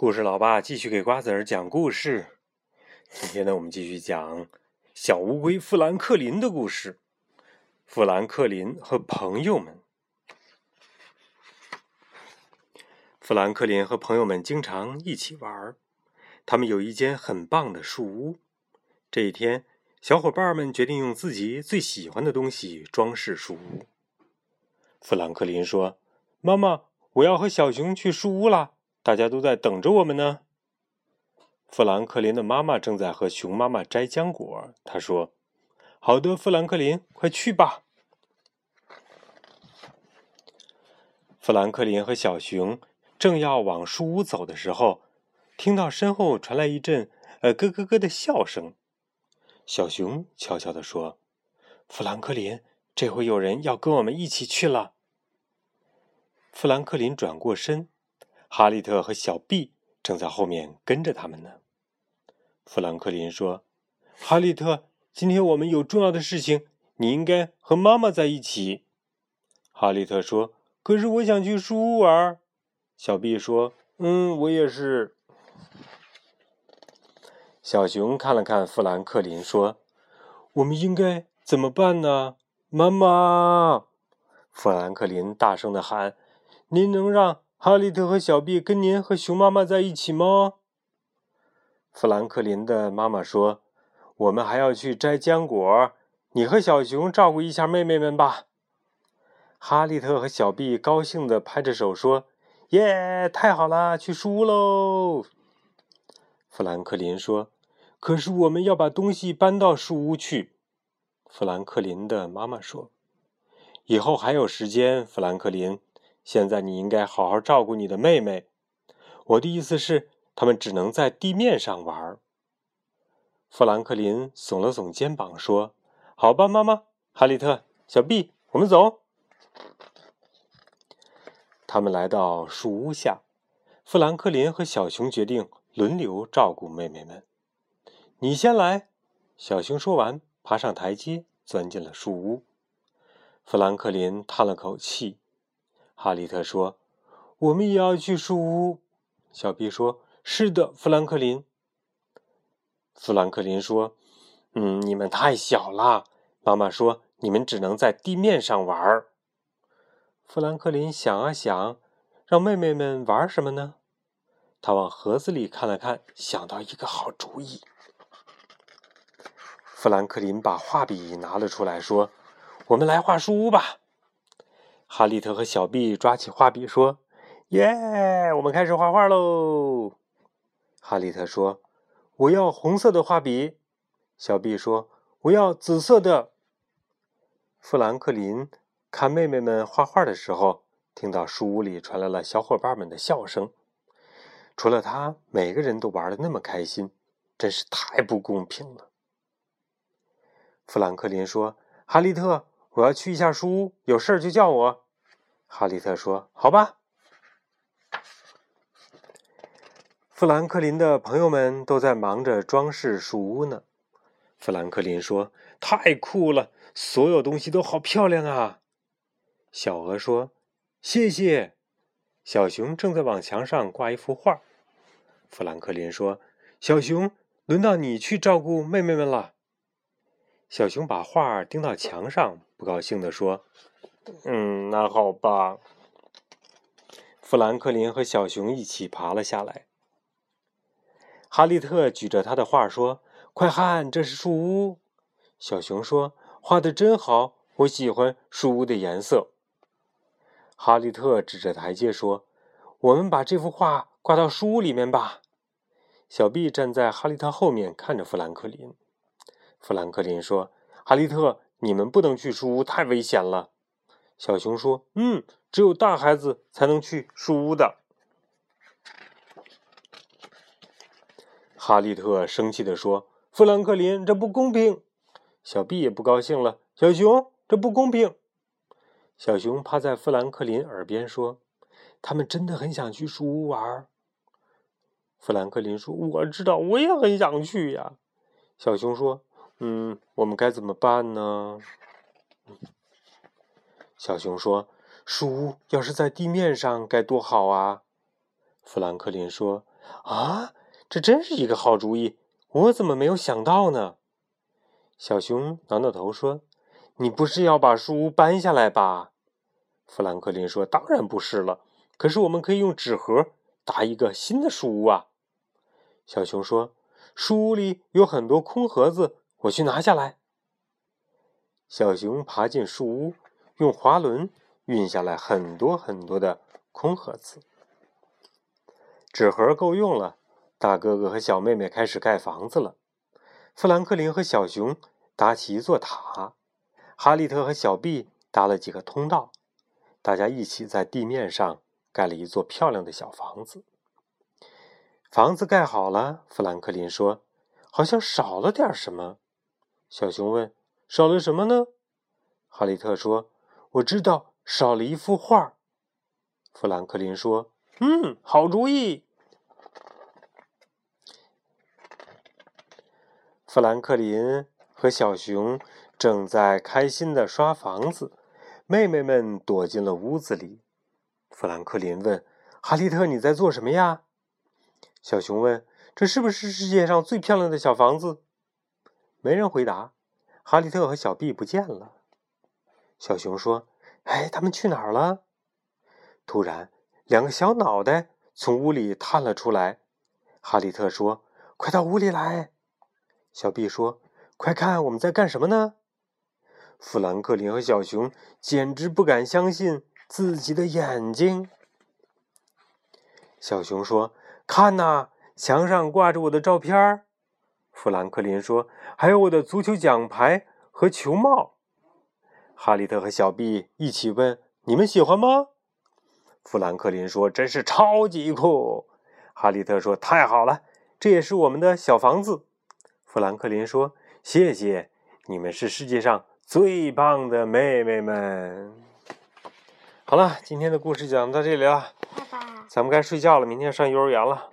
故事老爸继续给瓜子儿讲故事。今天呢，我们继续讲小乌龟富兰克林的故事。富兰克林和朋友们，富兰克林和朋友们经常一起玩儿。他们有一间很棒的树屋。这一天，小伙伴们决定用自己最喜欢的东西装饰树屋。富兰克林说：“妈妈，我要和小熊去树屋啦。”大家都在等着我们呢。富兰克林的妈妈正在和熊妈妈摘浆果。她说：“好的，富兰克林，快去吧。”富兰克林和小熊正要往树屋走的时候，听到身后传来一阵“呃咯咯咯”的笑声。小熊悄悄地说：“富兰克林，这回有人要跟我们一起去了。”富兰克林转过身。哈利特和小 B 正在后面跟着他们呢。富兰克林说：“哈利特，今天我们有重要的事情，你应该和妈妈在一起。”哈利特说：“可是我想去树屋玩。”小 B 说：“嗯，我也是。”小熊看了看富兰克林，说：“我们应该怎么办呢？”妈妈，富兰克林大声的喊：“您能让？”哈利特和小毕跟您和熊妈妈在一起吗？富兰克林的妈妈说：“我们还要去摘浆果，你和小熊照顾一下妹妹们吧。”哈利特和小毕高兴地拍着手说：“耶，太好了，去树屋喽！”富兰克林说：“可是我们要把东西搬到树屋去。”富兰克林的妈妈说：“以后还有时间，富兰克林。”现在你应该好好照顾你的妹妹。我的意思是，他们只能在地面上玩。富兰克林耸了耸肩膀说：“好吧，妈妈，哈利特，小 B，，我们走。”他们来到树屋下，富兰克林和小熊决定轮流照顾妹妹们。你先来，小熊说完，爬上台阶，钻进了树屋。富兰克林叹了口气。哈利特说：“我们也要去树屋。”小毕说：“是的，富兰克林。”富兰克林说：“嗯，你们太小了。”妈妈说：“你们只能在地面上玩。”富兰克林想啊想，让妹妹们玩什么呢？他往盒子里看了看，想到一个好主意。富兰克林把画笔拿了出来，说：“我们来画树屋吧。”哈利特和小毕抓起画笔说：“耶，我们开始画画喽！”哈利特说：“我要红色的画笔。”小毕说：“我要紫色的。”富兰克林看妹妹们画画的时候，听到书屋里传来了小伙伴们的笑声。除了他，每个人都玩的那么开心，真是太不公平了。富兰克林说：“哈利特。”我要去一下书屋，有事就叫我。哈利特说：“好吧。”富兰克林的朋友们都在忙着装饰树屋呢。富兰克林说：“太酷了，所有东西都好漂亮啊！”小鹅说：“谢谢。”小熊正在往墙上挂一幅画。富兰克林说：“小熊，轮到你去照顾妹妹们了。”小熊把画钉到墙上，不高兴地说：“嗯，那好吧。”富兰克林和小熊一起爬了下来。哈利特举着他的画说：“快看，这是树屋。”小熊说：“画的真好，我喜欢树屋的颜色。”哈利特指着台阶说：“我们把这幅画挂到树屋里面吧。”小毕站在哈利特后面看着富兰克林。富兰克林说：“哈利特，你们不能去树屋，太危险了。”小熊说：“嗯，只有大孩子才能去树屋的。”哈利特生气地说：“富兰克林，这不公平！”小 B 也不高兴了：“小熊，这不公平！”小熊趴在富兰克林耳边说：“他们真的很想去树屋玩。”富兰克林说：“我知道，我也很想去呀。”小熊说。嗯，我们该怎么办呢？小熊说：“树屋要是在地面上该多好啊！”富兰克林说：“啊，这真是一个好主意，我怎么没有想到呢？”小熊挠挠头说：“你不是要把树屋搬下来吧？”富兰克林说：“当然不是了，可是我们可以用纸盒搭一个新的树屋啊。”小熊说：“树屋里有很多空盒子，我去拿下来。”小熊爬进树屋，用滑轮运下来很多很多的空盒子。纸盒够用了，大哥哥和小妹妹开始盖房子了。富兰克林和小熊搭起一座塔，哈利特和小毕搭了几个通道，大家一起在地面上盖了一座漂亮的小房子。房子盖好了，富兰克林说：“好像少了点什么。”小熊问：“少了什么呢？”哈利特说：“我知道，少了一幅画。”富兰克林说：“嗯，好主意。”富兰克林和小熊正在开心的刷房子，妹妹们躲进了屋子里。富兰克林问：“哈利特，你在做什么呀？”小熊问：“这是不是世界上最漂亮的小房子？”没人回答。哈利特和小毕不见了。小熊说：“哎，他们去哪儿了？”突然，两个小脑袋从屋里探了出来。哈利特说：“快到屋里来！”小毕说：“快看，我们在干什么呢？”富兰克林和小熊简直不敢相信自己的眼睛。小熊说：“看呐，墙上挂着我的照片。”富兰克林说：“还有我的足球奖牌和球帽。”哈利特和小毕一起问：“你们喜欢吗？”富兰克林说：“真是超级酷。”哈利特说：“太好了，这也是我们的小房子。”富兰克林说：“谢谢，你们是世界上最棒的妹妹们。”好了，今天的故事讲到这里了，爸爸，咱们该睡觉了，明天上幼儿园了。